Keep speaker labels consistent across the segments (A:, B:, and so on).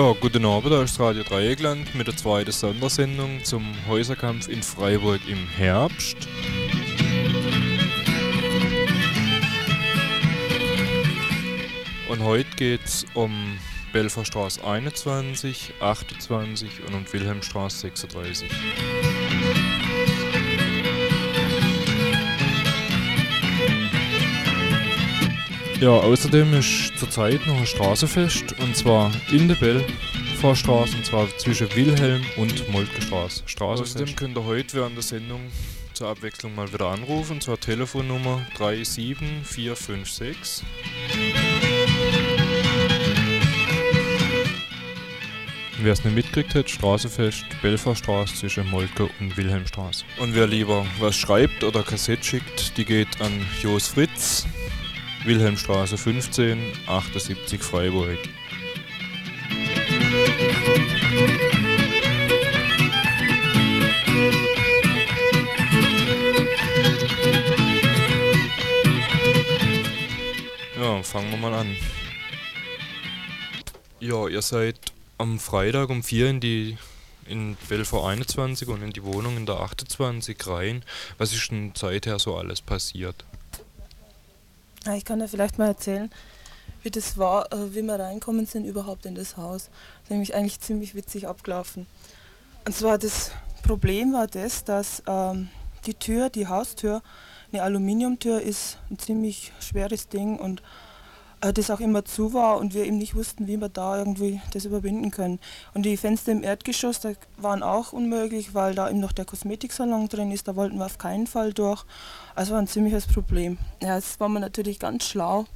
A: Ja, guten Abend, da ist Radio Dreieckland mit der zweiten Sondersendung zum Häuserkampf in Freiburg im Herbst. Und heute geht es um Belferstraße 21, 28 und um Wilhelmstraße 36. Ja, außerdem ist zurzeit noch ein Straßenfest und zwar in der Belfahrstraße und zwar zwischen Wilhelm und Moltkestraße. Straßenfest. Außerdem könnt ihr heute während der Sendung zur Abwechslung mal wieder anrufen und zwar Telefonnummer 37456. Wer es nicht mitgekriegt hat, Straßenfest, Belfahrstraße zwischen Moltke und Wilhelmstraße. Und wer lieber was schreibt oder Kassett schickt, die geht an Jos Fritz, Wilhelmstraße 15, 78 Freiburg. Ja, fangen wir mal an. Ja, ihr seid am Freitag um 4 in die in Belfort 21 und in die Wohnung in der 28 rein. Was ist denn seither so alles passiert?
B: Ja, ich kann ja vielleicht mal erzählen, wie das war, äh, wie wir reinkommen sind überhaupt in das Haus. Das ist nämlich eigentlich ziemlich witzig abgelaufen. Und zwar das Problem war das, dass ähm, die Tür, die Haustür, eine Aluminiumtür ist ein ziemlich schweres Ding und das auch immer zu war und wir eben nicht wussten, wie wir da irgendwie das überwinden können. Und die Fenster im Erdgeschoss, da waren auch unmöglich, weil da eben noch der Kosmetiksalon drin ist, da wollten wir auf keinen Fall durch. Also war ein ziemliches Problem. Ja, jetzt waren wir natürlich ganz schlau,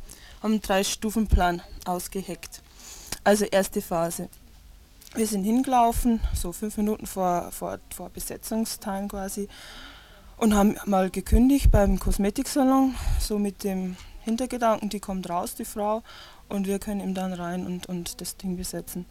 B: haben einen Drei-Stufen-Plan ausgeheckt. Also erste Phase. Wir sind hingelaufen, so fünf Minuten vor, vor, vor Besetzungstime quasi, und haben mal gekündigt beim Kosmetiksalon, so mit dem Hintergedanken, die kommt raus, die Frau, und wir können ihm dann rein und, und das Ding besetzen.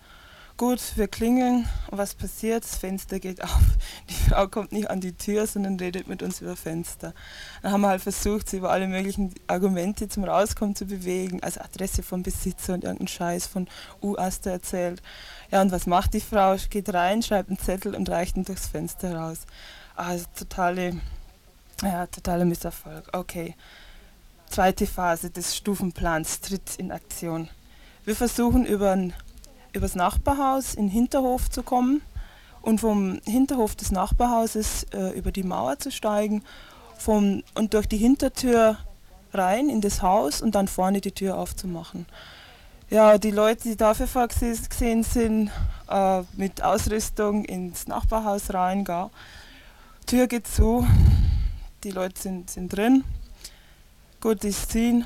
B: Gut, wir klingeln, was passiert? Das Fenster geht auf. Die Frau kommt nicht an die Tür, sondern redet mit uns über Fenster. Dann haben wir halt versucht, sie über alle möglichen Argumente zum Rauskommen zu bewegen, also Adresse vom Besitzer und irgendeinen Scheiß von U-Aster erzählt. Ja, und was macht die Frau? Geht rein, schreibt einen Zettel und reicht ihn durchs Fenster raus. Also totale, ja, totaler Misserfolg. Okay. Zweite Phase des Stufenplans tritt in Aktion. Wir versuchen über das Nachbarhaus in den Hinterhof zu kommen und vom Hinterhof des Nachbarhauses äh, über die Mauer zu steigen vom, und durch die Hintertür rein in das Haus und dann vorne die Tür aufzumachen. Ja, die Leute, die dafür vorgesehen sind, äh, mit Ausrüstung ins Nachbarhaus rein, gar. Tür geht zu, die Leute sind, sind drin Gut, die Szene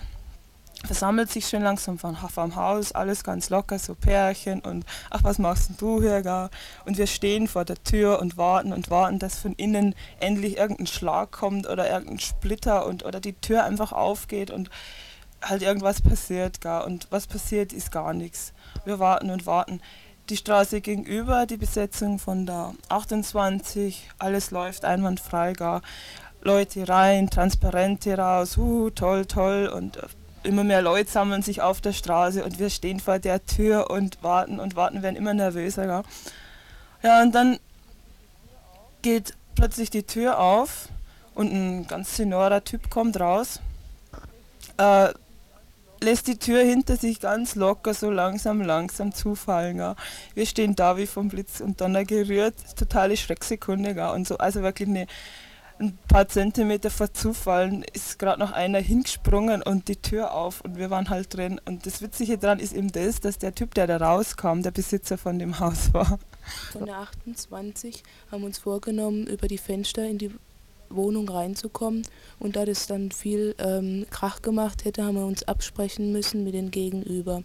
B: versammelt sich schön langsam vom, vom Haus, alles ganz locker, so Pärchen und ach, was machst denn du hier gar? Und wir stehen vor der Tür und warten und warten, dass von innen endlich irgendein Schlag kommt oder irgendein Splitter und oder die Tür einfach aufgeht und halt irgendwas passiert gar. Und was passiert, ist gar nichts. Wir warten und warten. Die Straße gegenüber, die Besetzung von der 28, alles läuft einwandfrei gar. Leute rein, Transparente raus, uh, toll, toll und äh, immer mehr Leute sammeln sich auf der Straße und wir stehen vor der Tür und warten und warten, werden immer nervöser. Ja, ja und dann geht plötzlich die Tür auf und ein ganz senorer Typ kommt raus, äh, lässt die Tür hinter sich ganz locker so langsam, langsam zufallen. Ja. Wir stehen da wie vom Blitz und Donner gerührt, totale Schrecksekunde. Ja. Und so, also wirklich eine ein paar Zentimeter vor Zufallen ist gerade noch einer hingesprungen und die Tür auf und wir waren halt drin. Und das Witzige daran ist eben das, dass der Typ, der da rauskam, der Besitzer von dem Haus war.
C: Von der 28 haben uns vorgenommen, über die Fenster in die Wohnung reinzukommen. Und da das dann viel ähm, Krach gemacht hätte, haben wir uns absprechen müssen mit den Gegenüber.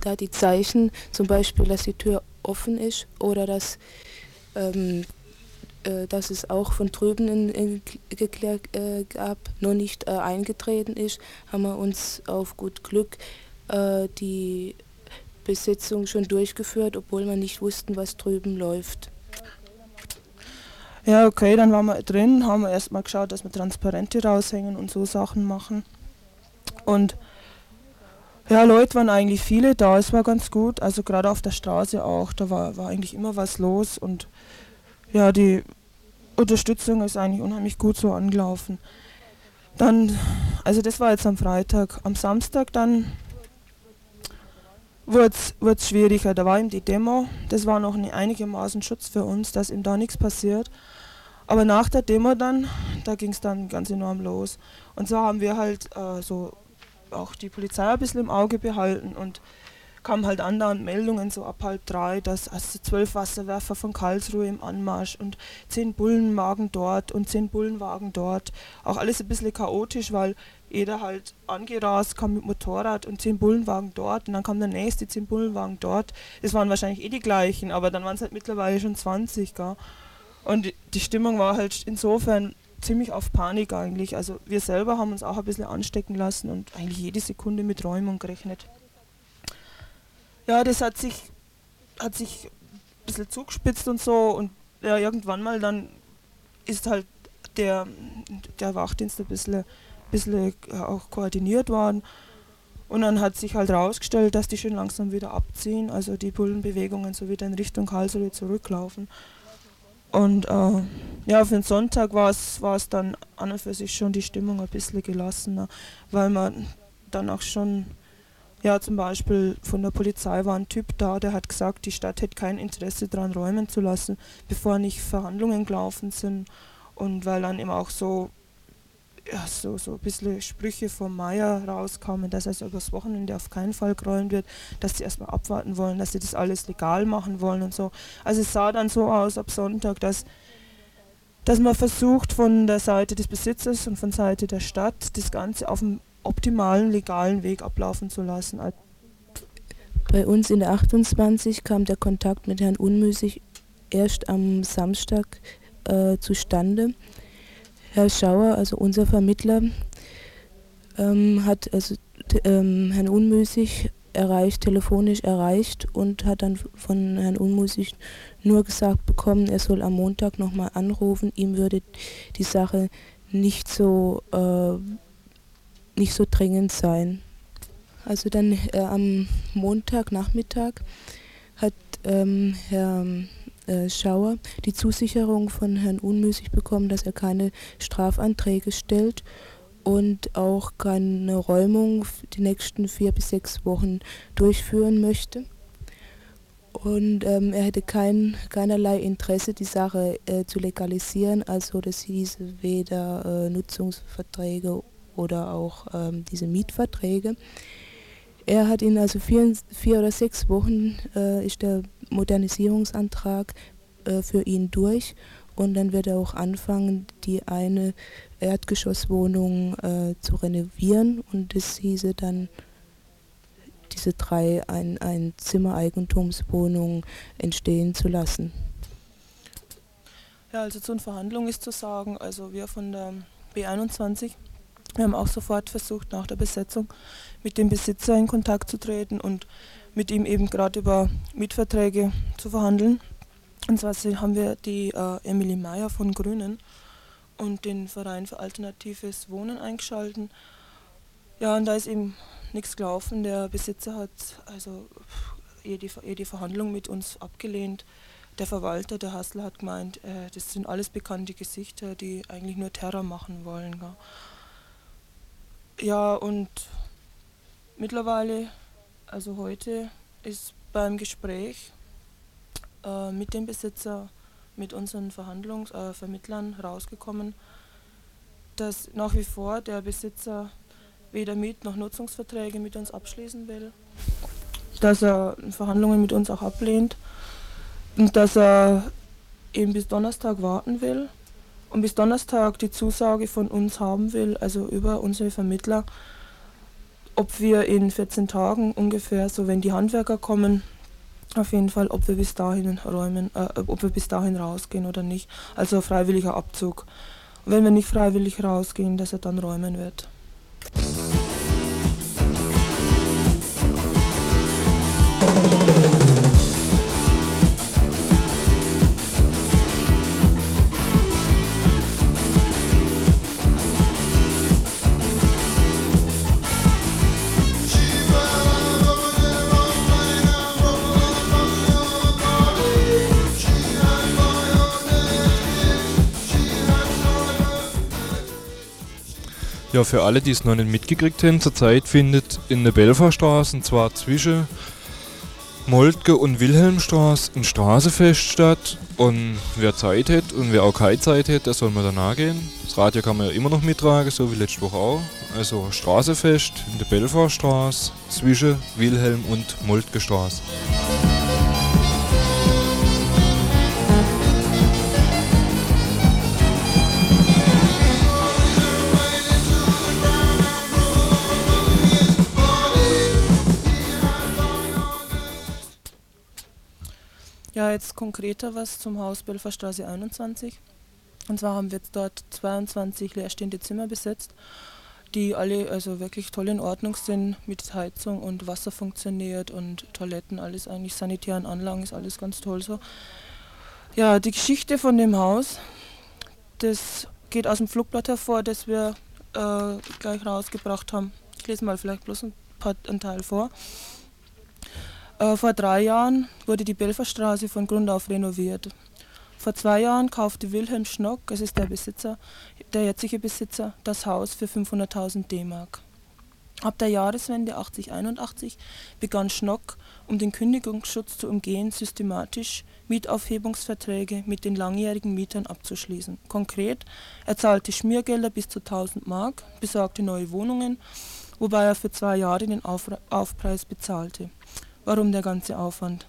C: Da die Zeichen, zum Beispiel, dass die Tür offen ist oder dass ähm, äh, dass es auch von drüben in, geklärt äh, gab, noch nicht äh, eingetreten ist, haben wir uns auf gut Glück äh, die Besetzung schon durchgeführt, obwohl wir nicht wussten, was drüben läuft.
B: Ja, okay, dann waren wir drin, haben wir erstmal geschaut, dass wir Transparente raushängen und so Sachen machen. Und Ja, Leute waren eigentlich viele da, es war ganz gut, also gerade auf der Straße auch, da war, war eigentlich immer was los und ja, die Unterstützung ist eigentlich unheimlich gut so angelaufen. Dann, also das war jetzt am Freitag, am Samstag dann wurde es schwieriger. Da war ihm die Demo, das war noch eine einigermaßen Schutz für uns, dass ihm da nichts passiert. Aber nach der Demo dann, da ging es dann ganz enorm los. Und so haben wir halt äh, so auch die Polizei ein bisschen im Auge behalten und kamen halt andauernd Meldungen so ab halb drei, dass also zwölf Wasserwerfer von Karlsruhe im Anmarsch und zehn Bullenwagen dort und zehn Bullenwagen dort. Auch alles ein bisschen chaotisch, weil jeder halt angerast kam mit Motorrad und zehn Bullenwagen dort und dann kam der nächste, zehn Bullenwagen dort. Es waren wahrscheinlich eh die gleichen, aber dann waren es halt mittlerweile schon 20. Gell? Und die Stimmung war halt insofern ziemlich auf Panik eigentlich. Also wir selber haben uns auch ein bisschen anstecken lassen und eigentlich jede Sekunde mit Räumung gerechnet. Ja, das hat sich, hat sich ein bisschen zugespitzt und so und ja, irgendwann mal dann ist halt der, der Wachdienst ein bisschen, bisschen auch koordiniert worden. Und dann hat sich halt herausgestellt, dass die schön langsam wieder abziehen, also die Bullenbewegungen so wieder in Richtung Karlsruhe zurücklaufen. Und äh, ja, für den Sonntag war es dann an und für sich schon die Stimmung ein bisschen gelassener, weil man dann auch schon, ja zum Beispiel von der Polizei war ein Typ da, der hat gesagt, die Stadt hätte kein Interesse daran räumen zu lassen, bevor nicht Verhandlungen gelaufen sind. Und weil dann eben auch so ja, so, so ein bisschen Sprüche vom Meier rauskamen, dass also übers Wochenende auf keinen Fall geräumt wird, dass sie erstmal abwarten wollen, dass sie das alles legal machen wollen und so. Also es sah dann so aus ab Sonntag, dass, dass man versucht von der Seite des Besitzers und von Seite der Stadt das Ganze auf dem optimalen, legalen Weg ablaufen zu lassen.
C: Bei uns in der 28 kam der Kontakt mit Herrn Unmüßig erst am Samstag äh, zustande. Herr Schauer, also unser Vermittler, ähm, hat also ähm, Herrn Unmüßig erreicht, telefonisch erreicht und hat dann von Herrn Unmüßig nur gesagt bekommen, er soll am Montag nochmal anrufen, ihm würde die Sache nicht so, äh, nicht so dringend sein. Also dann äh, am Montagnachmittag hat ähm, Herr äh, Schauer die Zusicherung von Herrn Unmüßig bekommen, dass er keine Strafanträge stellt und auch keine Räumung die nächsten vier bis sechs Wochen durchführen möchte. Und ähm, er hätte kein, keinerlei Interesse, die Sache äh, zu legalisieren, also das hieße weder äh, Nutzungsverträge oder auch ähm, diese Mietverträge. Er hat ihn also vier, vier oder sechs Wochen äh, ist der Modernisierungsantrag äh, für ihn durch und dann wird er auch anfangen, die eine Erdgeschosswohnung äh, zu renovieren und das hieße dann diese drei ein, ein Zimmereigentumswohnungen entstehen zu lassen.
B: Ja, also zu den Verhandlungen ist zu sagen, also wir von der B21, wir haben auch sofort versucht, nach der Besetzung mit dem Besitzer in Kontakt zu treten und mit ihm eben gerade über Mietverträge zu verhandeln. Und zwar haben wir die äh, Emily Meyer von Grünen und den Verein für alternatives Wohnen eingeschalten. Ja, und da ist eben nichts gelaufen. Der Besitzer hat also jede, jede Verhandlung mit uns abgelehnt. Der Verwalter, der Hassler, hat gemeint, äh, das sind alles bekannte Gesichter, die eigentlich nur Terror machen wollen. Gell. Ja, und mittlerweile also heute ist beim Gespräch äh, mit dem Besitzer, mit unseren Verhandlungsvermittlern äh, rausgekommen, dass nach wie vor der Besitzer weder Miet- noch Nutzungsverträge mit uns abschließen will, dass er Verhandlungen mit uns auch ablehnt und dass er eben bis Donnerstag warten will und bis Donnerstag die Zusage von uns haben will, also über unsere Vermittler, ob wir in 14 Tagen ungefähr, so wenn die Handwerker kommen, auf jeden Fall, ob wir bis dahin räumen, äh, ob wir bis dahin rausgehen oder nicht. Also freiwilliger Abzug. wenn wir nicht freiwillig rausgehen, dass er dann räumen wird.
A: Ja, für alle, die es noch nicht mitgekriegt haben, zurzeit findet in der Belferstraße, und zwar zwischen Moltke und Wilhelmstraße, ein Straßefest statt. Und wer Zeit hat und wer auch keine Zeit hat, der soll mal danach gehen. Das Radio kann man ja immer noch mittragen, so wie letzte Woche auch. Also Straßefest in der Belferstraße zwischen Wilhelm und Moltke Straße.
B: Jetzt konkreter was zum Haus Belferstraße 21. Und zwar haben wir jetzt dort 22 leerstehende Zimmer besetzt, die alle also wirklich toll in Ordnung sind, mit Heizung und Wasser funktioniert und Toiletten, alles eigentlich sanitären Anlagen, ist alles ganz toll so. Ja, die Geschichte von dem Haus, das geht aus dem Flugblatt hervor, das wir äh, gleich rausgebracht haben. Ich lese mal vielleicht bloß ein, paar, einen Teil vor. Äh, vor drei Jahren wurde die Belferstraße von Grund auf renoviert. Vor zwei Jahren kaufte Wilhelm Schnock, es ist der Besitzer, der jetzige Besitzer, das Haus für 500.000 D-Mark. Ab der Jahreswende 8081 begann Schnock, um den Kündigungsschutz zu umgehen, systematisch Mietaufhebungsverträge mit den langjährigen Mietern abzuschließen. Konkret, er zahlte Schmiergelder bis zu 1000 Mark, besorgte neue Wohnungen, wobei er für zwei Jahre den Aufpreis bezahlte. Warum der ganze Aufwand?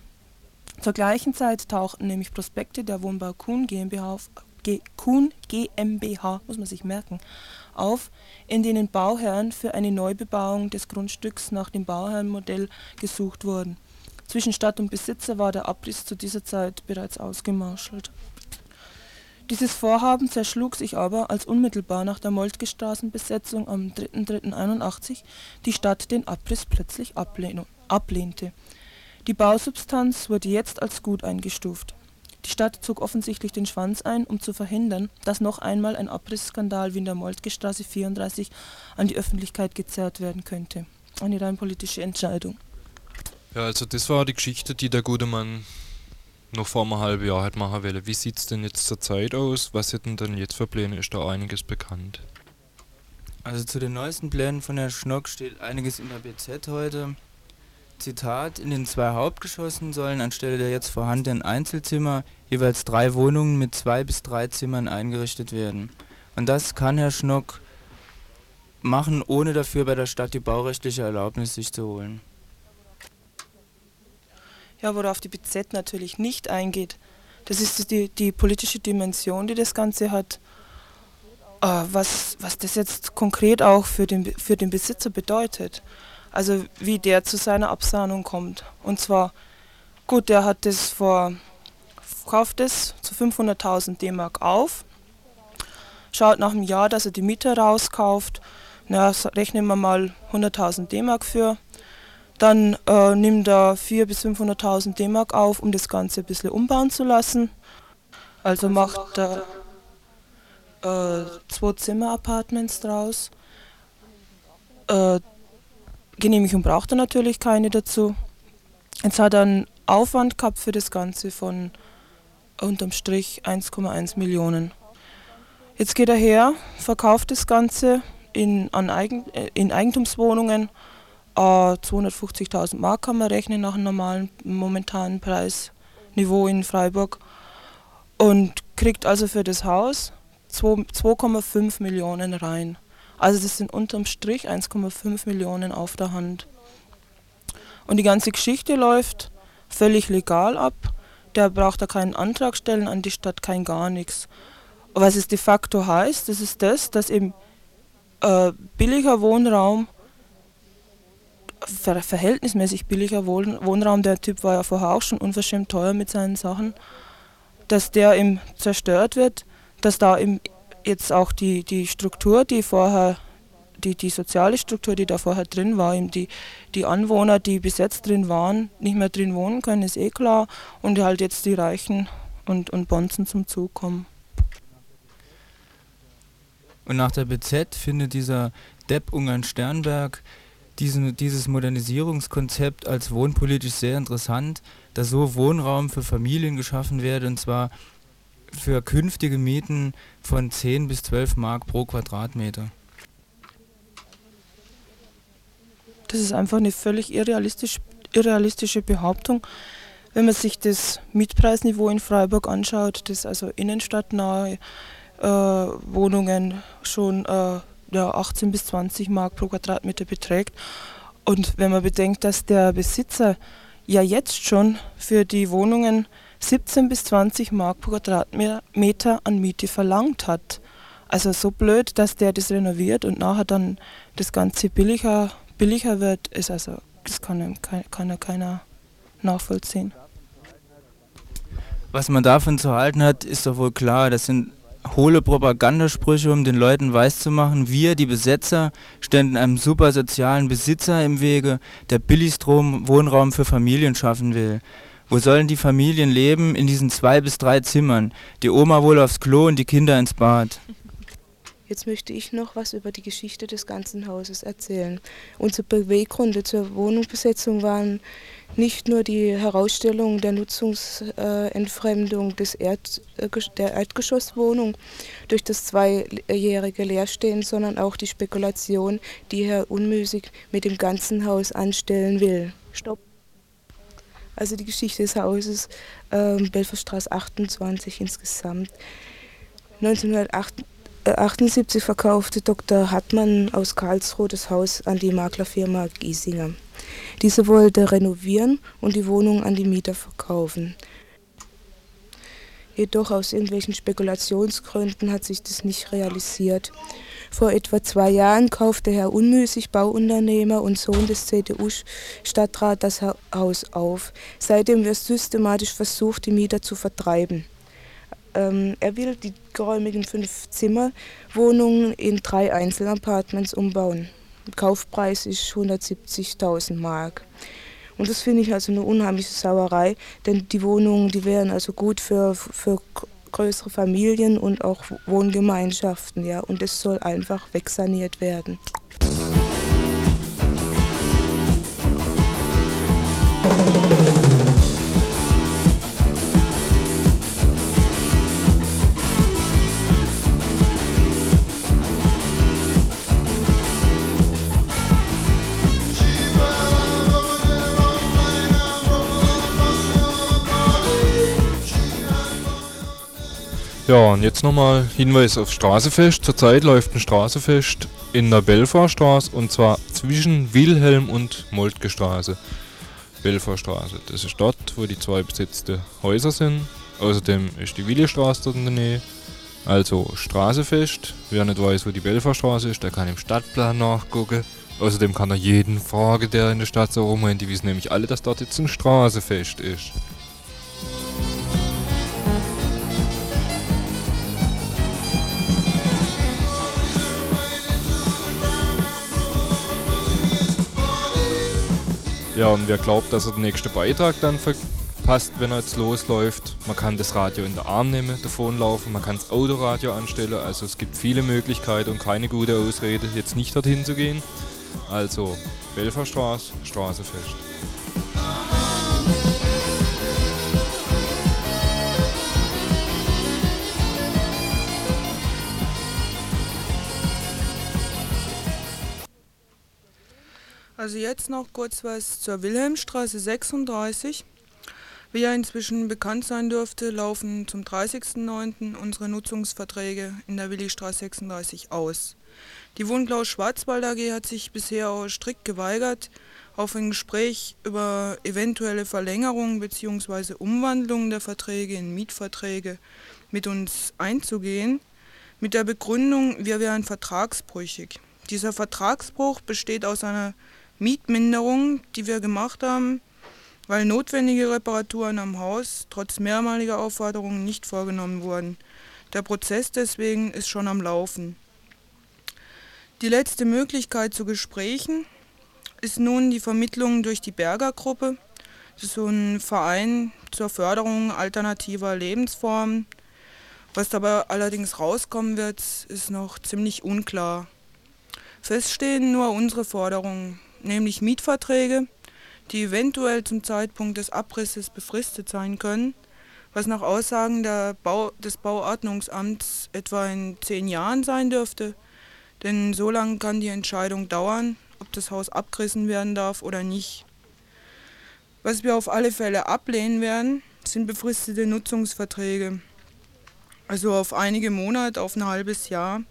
B: Zur gleichen Zeit tauchten nämlich Prospekte der Wohnbau Kuhn GmbH, auf, Kuhn GmbH muss man sich merken, auf, in denen Bauherren für eine Neubebauung des Grundstücks nach dem Bauherrenmodell gesucht wurden. Zwischen Stadt und Besitzer war der Abriss zu dieser Zeit bereits ausgemarschelt. Dieses Vorhaben zerschlug sich aber, als unmittelbar nach der Moltke-Straßenbesetzung am 3.3.81 die Stadt den Abriss plötzlich ablehnte. Die Bausubstanz wurde jetzt als gut eingestuft. Die Stadt zog offensichtlich den Schwanz ein, um zu verhindern, dass noch einmal ein Abrissskandal wie in der Moltke-Straße 34 an die Öffentlichkeit gezerrt werden könnte. Eine rein politische Entscheidung.
A: Ja, also das war die Geschichte, die der gute Mann noch vor einem halben Jahr hat machen wollen. Wie sieht es denn jetzt zur Zeit aus? Was hätten denn jetzt für Pläne? Ist da einiges bekannt?
D: Also zu den neuesten Plänen von Herrn Schnock steht einiges in der BZ heute. Zitat, in den zwei Hauptgeschossen sollen anstelle der jetzt vorhandenen Einzelzimmer jeweils drei Wohnungen mit zwei bis drei Zimmern eingerichtet werden. Und das kann Herr Schnock machen, ohne dafür bei der Stadt die baurechtliche Erlaubnis sich zu holen.
B: Ja, worauf die BZ natürlich nicht eingeht, das ist die, die politische Dimension, die das Ganze hat. Äh, was, was das jetzt konkret auch für den, für den Besitzer bedeutet. Also wie der zu seiner Absahnung kommt. Und zwar, gut, der hat das vor, kauft es zu 500.000 D-Mark auf, schaut nach einem Jahr, dass er die Miete rauskauft, na, rechnen wir mal 100.000 D-Mark für, dann äh, nimmt er 400.000 bis 500.000 D-Mark auf, um das Ganze ein bisschen umbauen zu lassen. Also, also macht er äh, zwei Zimmer-Apartments draus. Äh, Genehmigung braucht er natürlich keine dazu. Jetzt hat er einen Aufwand gehabt für das Ganze von unterm Strich 1,1 Millionen. Jetzt geht er her, verkauft das Ganze in, an Eigen, äh, in Eigentumswohnungen. Äh, 250.000 Mark kann man rechnen nach einem normalen momentanen Preisniveau in Freiburg. Und kriegt also für das Haus 2,5 Millionen rein. Also das sind unterm Strich 1,5 Millionen auf der Hand. Und die ganze Geschichte läuft völlig legal ab. Der braucht da keinen Antrag stellen an die Stadt, kein gar nichts. Was es de facto heißt, das ist das, dass eben äh, billiger Wohnraum, ver verhältnismäßig billiger Wohn Wohnraum, der Typ war ja vorher auch schon unverschämt teuer mit seinen Sachen, dass der eben zerstört wird, dass da eben jetzt auch die, die Struktur, die vorher, die, die soziale Struktur, die da vorher drin war, eben die, die Anwohner, die bis jetzt drin waren, nicht mehr drin wohnen können, ist eh klar. Und halt jetzt die Reichen und, und Bonzen zum Zug kommen.
D: Und nach der BZ findet dieser Depp Ungarn Sternberg diesen, dieses Modernisierungskonzept als wohnpolitisch sehr interessant, dass so Wohnraum für Familien geschaffen werde und zwar für künftige Mieten von 10 bis 12 Mark pro Quadratmeter.
E: Das ist einfach eine völlig irrealistisch, irrealistische Behauptung. Wenn man sich das Mietpreisniveau in Freiburg anschaut, das also innenstadtnahe äh, Wohnungen schon äh, ja, 18 bis 20 Mark pro Quadratmeter beträgt. Und wenn man bedenkt, dass der Besitzer ja jetzt schon für die Wohnungen 17 bis 20 Mark pro Quadratmeter an Miete verlangt hat. Also so blöd, dass der das renoviert und nachher dann das Ganze billiger, billiger wird, ist also, das kann, kann ja keiner nachvollziehen.
D: Was man davon zu halten hat, ist doch wohl klar. Das sind hohle Propagandasprüche, um den Leuten weiszumachen, wir, die Besetzer, ständen einem super sozialen Besitzer im Wege, der Billigstrom Wohnraum für Familien schaffen will. Wo sollen die Familien leben? In diesen zwei bis drei Zimmern. Die Oma wohl aufs Klo und die Kinder ins Bad.
C: Jetzt möchte ich noch was über die Geschichte des ganzen Hauses erzählen. Unsere Beweggründe zur Wohnungsbesetzung waren nicht nur die Herausstellung der Nutzungsentfremdung des Erd, äh, der Erdgeschosswohnung durch das zweijährige Leerstehen, sondern auch die Spekulation, die Herr Unmüßig mit dem ganzen Haus anstellen will. Stopp. Also die Geschichte des Hauses, äh, Belferstraße 28 insgesamt. 1908 1978 verkaufte Dr. Hartmann aus Karlsruhe das Haus an die Maklerfirma Giesinger. Diese wollte renovieren und die Wohnung an die Mieter verkaufen. Jedoch aus irgendwelchen Spekulationsgründen hat sich das nicht realisiert. Vor etwa zwei Jahren kaufte Herr Unmüßig, Bauunternehmer und Sohn des CDU-Stadtrats, das Haus auf. Seitdem wird systematisch versucht, die Mieter zu vertreiben. Ähm, er will die geräumigen Fünf-Zimmer-Wohnungen in drei Einzelapartments umbauen. Kaufpreis ist 170.000 Mark. Und das finde ich also eine unheimliche Sauerei, denn die Wohnungen, die wären also gut für, für größere Familien und auch Wohngemeinschaften, ja, und es soll einfach wegsaniert werden.
A: Ja, und jetzt nochmal Hinweis auf Straßefest. Zurzeit läuft ein Straßefest in der Belfahrstraße und zwar zwischen Wilhelm und Moltke Straße. Belfahrstraße, das ist dort, wo die zwei besetzte Häuser sind. Außerdem ist die Willestraße dort in der Nähe. Also Straßefest. Wer nicht weiß, wo die Belfahrstraße ist, der kann im Stadtplan nachgucken. Außerdem kann er jeden fragen, der in der Stadt so rumrennt. Die wissen nämlich alle, dass dort jetzt ein Straßefest ist. Ja, und wer glaubt, dass er den nächsten Beitrag dann verpasst, wenn er jetzt losläuft, man kann das Radio in der Arm nehmen, davonlaufen, man kann das Autoradio anstellen, also es gibt viele Möglichkeiten und keine gute Ausrede, jetzt nicht dorthin zu gehen. Also, Belferstraße, Straßefest.
E: Also jetzt noch kurz was zur Wilhelmstraße 36. Wie ja inzwischen bekannt sein dürfte, laufen zum 30.09. unsere Nutzungsverträge in der Willistraße 36 aus. Die Wohnglau Schwarzwald AG hat sich bisher auch strikt geweigert, auf ein Gespräch über eventuelle Verlängerung bzw. Umwandlung der Verträge in Mietverträge mit uns einzugehen, mit der Begründung, wir wären vertragsbrüchig. Dieser Vertragsbruch besteht aus einer Mietminderung, die wir gemacht haben, weil notwendige Reparaturen am Haus trotz mehrmaliger Aufforderungen nicht vorgenommen wurden. Der Prozess deswegen ist schon am Laufen. Die letzte Möglichkeit zu Gesprächen ist nun die Vermittlung durch die Berger Gruppe. Das ist so ein Verein zur Förderung alternativer Lebensformen. Was dabei allerdings rauskommen wird, ist noch ziemlich unklar. Feststehen nur unsere Forderungen nämlich Mietverträge, die eventuell zum Zeitpunkt des Abrisses befristet sein können, was nach Aussagen Bau, des Bauordnungsamts etwa in zehn Jahren sein dürfte, denn so lange kann die Entscheidung dauern, ob das Haus abgerissen werden darf oder nicht. Was wir auf alle Fälle ablehnen werden, sind befristete Nutzungsverträge. Also auf einige Monate, auf ein halbes Jahr.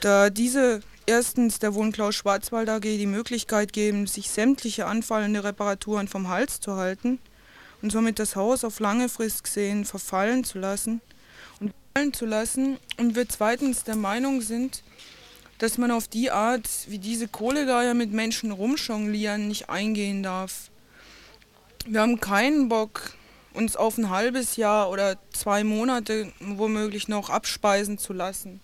E: Da diese erstens der Wohnklau Schwarzwald AG die Möglichkeit geben, sich sämtliche anfallende Reparaturen vom Hals zu halten und somit das Haus auf lange Frist gesehen verfallen zu lassen und fallen zu lassen und wir zweitens der Meinung sind, dass man auf die Art, wie diese Kohlegeier mit Menschen rumjonglieren, nicht eingehen darf. Wir haben keinen Bock, uns auf ein halbes Jahr oder zwei Monate womöglich noch abspeisen zu lassen.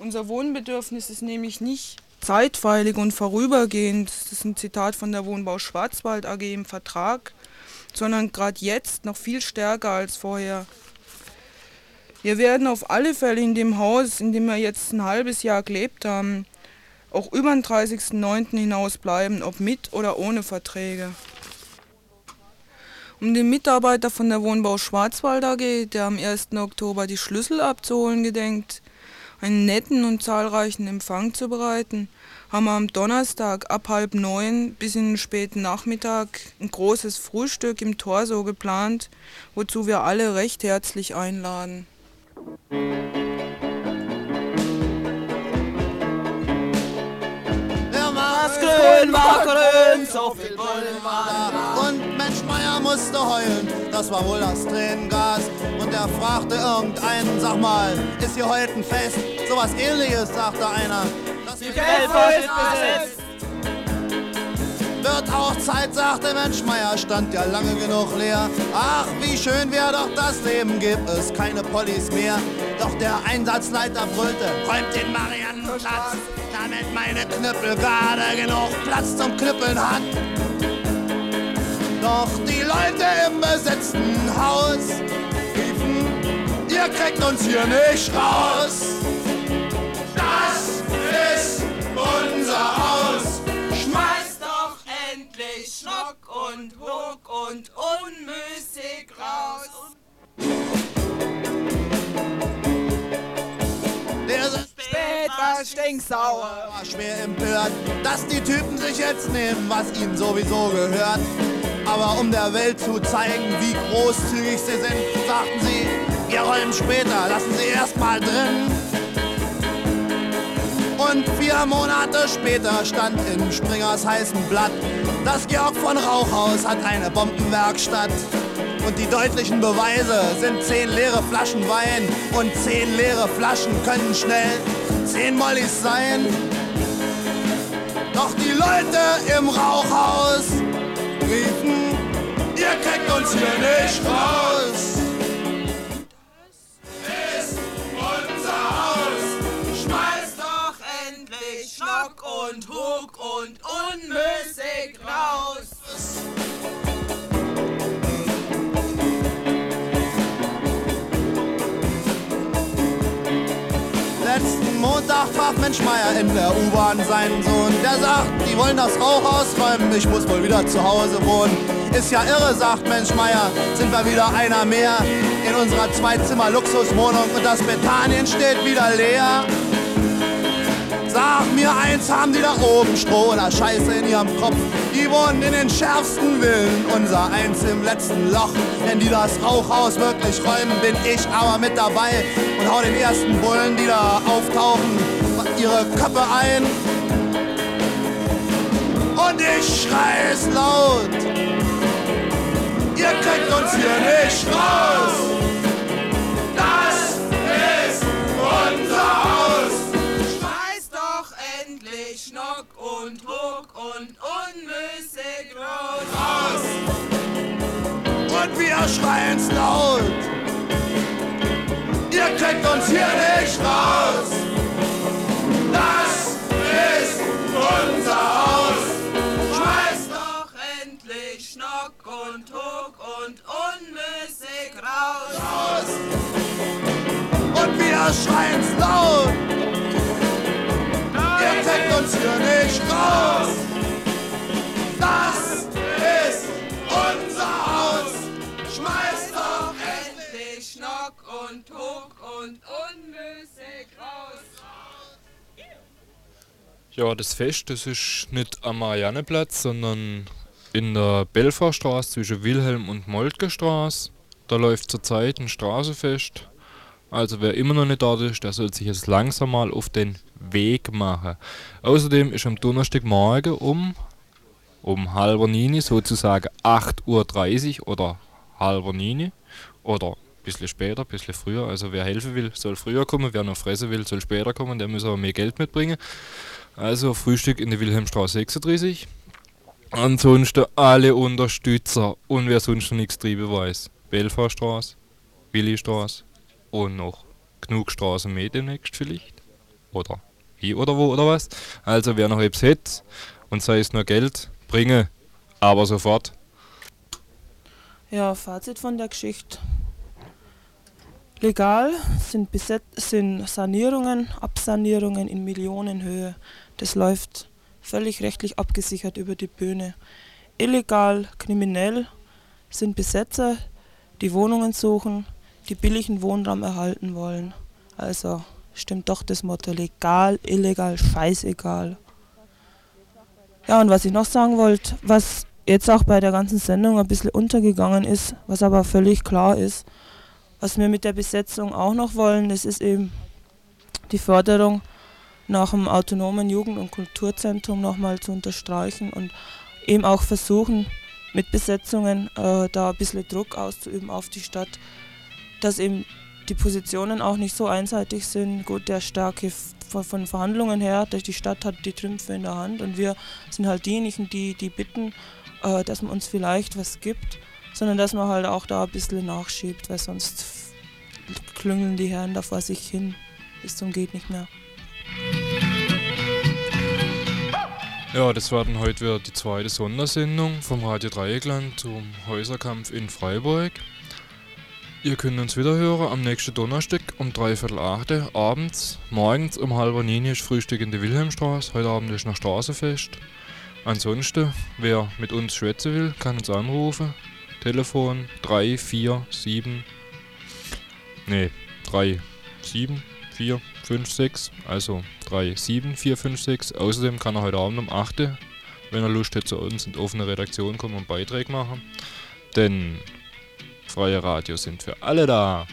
E: Unser Wohnbedürfnis ist nämlich nicht zeitweilig und vorübergehend, das ist ein Zitat von der Wohnbau Schwarzwald AG im Vertrag, sondern gerade jetzt noch viel stärker als vorher. Wir werden auf alle Fälle in dem Haus, in dem wir jetzt ein halbes Jahr gelebt haben, auch über den 30.09. hinaus bleiben, ob mit oder ohne Verträge. Um den Mitarbeiter von der Wohnbau Schwarzwald AG, der am 1. Oktober die Schlüssel abzuholen gedenkt, einen netten und zahlreichen Empfang zu bereiten, haben wir am Donnerstag ab halb neun bis in den späten Nachmittag ein großes Frühstück im Torso geplant, wozu wir alle recht herzlich einladen.
F: Das War grün, so viel Bullen waren da. Und Mensch Meier musste heulen, das war wohl das Tränengas. Und er fragte irgendeinen, sag mal, ist hier heute ein Fest? Sowas ähnliches, sagte einer. Das die ist besetzt. Wird auch Zeit, sagte Mensch Meier, stand ja lange genug leer. Ach, wie schön wäre doch das Leben, gibt es keine Pollys mehr. Doch der Einsatzleiter brüllte, räumt den Mariannenplatz, damit meine Knüppel gerade genug Platz zum Knüppeln hat. Doch die Leute im besetzten Haus riefen, ihr kriegt uns hier nicht raus. Das ist unser Haus.
G: Schmeiß doch endlich Schnock und Huck und unmüßig raus.
F: Stinksauer, war schwer empört, dass die Typen sich jetzt nehmen, was ihnen sowieso gehört. Aber um der Welt zu zeigen, wie großzügig sie sind, sagten sie, wir räumen später, lassen sie erst mal drin. Und vier Monate später stand in Springers heißem Blatt, das Georg von Rauchhaus hat eine Bombenwerkstatt. Und die deutlichen Beweise sind zehn leere Flaschen Wein und zehn leere Flaschen können schnell zehn Mollys sein. Doch die Leute im Rauchhaus riefen, ihr kriegt uns hier nicht raus. Das ist unser Haus.
G: Schmeiß doch endlich Schnock und Huck und unmüßig raus.
F: Montag traf Mensch Meier in der U-Bahn seinen Sohn. Der sagt, die wollen das Rauchhaus räumen, ich muss wohl wieder zu Hause wohnen. Ist ja irre, sagt Mensch Meier, sind wir wieder einer mehr in unserer Zwei-Zimmer-Luxuswohnung und das Betanien steht wieder leer. Sag mir eins, haben die da oben Stroh oder Scheiße in ihrem Kopf? Die wohnen in den schärfsten Villen, unser eins im letzten Loch. Wenn die das Rauchhaus wirklich räumen, bin ich aber mit dabei und hau den ersten Bullen, die da auftauchen, ihre Köpfe ein. Und ich schrei es laut. Ihr kriegt uns hier nicht raus. Das ist unser
G: Und unmüßig raus.
F: Und wir schreien's laut. Ihr kriegt uns hier nicht raus. Das ist unser Haus.
G: Schmeiß doch endlich Schnock und Huck und unmüßig raus.
F: Und wir schreien's laut. Ihr kriegt uns hier nicht raus.
A: Ja, das Fest, das ist nicht am Marianneplatz, sondern in der Belfarstraße zwischen Wilhelm und Moltke-Straße. Da läuft zurzeit ein Straßenfest. Also wer immer noch nicht dort ist, der soll sich jetzt langsam mal auf den Weg machen. Außerdem ist am Donnerstagmorgen um, um halber Nini, sozusagen 8.30 Uhr oder halber Nini oder bisschen später, ein bisschen früher. Also wer helfen will, soll früher kommen, wer noch fressen will, soll später kommen, der muss aber mehr Geld mitbringen. Also Frühstück in der Wilhelmstraße 36. Ansonsten alle Unterstützer und wer sonst noch nichts treiben weiß. Belfarstraße, Willistraße und noch genug Straßen mehr demnächst vielleicht. Oder wie oder wo oder was. Also wer noch etwas hat und sei es nur Geld, bringe, aber sofort.
B: Ja, Fazit von der Geschichte. Legal sind, Beset sind Sanierungen, Absanierungen in Millionenhöhe. Das läuft völlig rechtlich abgesichert über die Bühne. Illegal, kriminell sind Besetzer, die Wohnungen suchen, die billigen Wohnraum erhalten wollen. Also stimmt doch das Motto legal, illegal, scheißegal. Ja, und was ich noch sagen wollte, was jetzt auch bei der ganzen Sendung ein bisschen untergegangen ist, was aber völlig klar ist, was wir mit der Besetzung auch noch wollen, das ist eben die Förderung nach dem autonomen Jugend- und Kulturzentrum nochmal zu unterstreichen und eben auch versuchen, mit Besetzungen äh, da ein bisschen Druck auszuüben auf die Stadt, dass eben die Positionen auch nicht so einseitig sind. Gut, der starke von, Verhandlungen her, die Stadt hat die Trümpfe in der Hand und wir sind halt diejenigen, die, die bitten, äh, dass man uns vielleicht was gibt, sondern dass man halt auch da ein bisschen nachschiebt, weil sonst klüngeln die Herren da vor sich hin bis zum geht nicht mehr.
A: Ja, das war dann heute wieder die zweite Sondersendung vom Radio Dreieckland zum Häuserkampf in Freiburg. Ihr könnt uns wieder hören am nächsten Donnerstag um dreiviertel acht abends. Morgens um halb neun ist Frühstück in der Wilhelmstraße. Heute Abend ist noch Straßenfest. Ansonsten, wer mit uns schwätzen will, kann uns anrufen. Telefon 347 nee, 37 4 5 6, also 37456. Außerdem kann er heute Abend um 8 wenn er Lust hat, zu uns in offene Redaktion kommen und Beiträge machen. Denn freie Radios sind für alle da.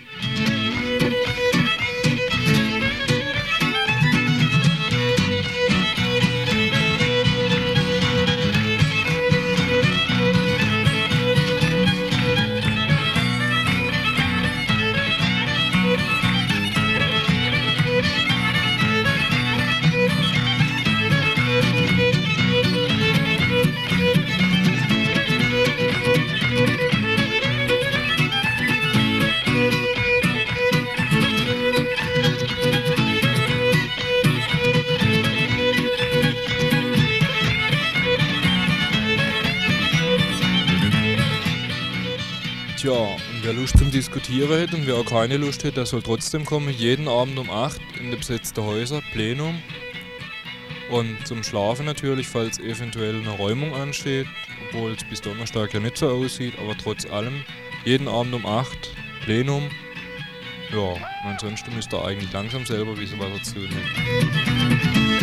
A: Lust zum Diskutieren hat und wer auch keine Lust hat, der soll trotzdem kommen. Jeden Abend um 8 in die besetzten Häuser, Plenum. Und zum Schlafen natürlich, falls eventuell eine Räumung ansteht, obwohl es bis Donnerstag ja nicht so aussieht, aber trotz allem, jeden Abend um 8, Plenum. Ja, ansonsten müsst ihr eigentlich langsam selber wissen, was ihr zu tun habt.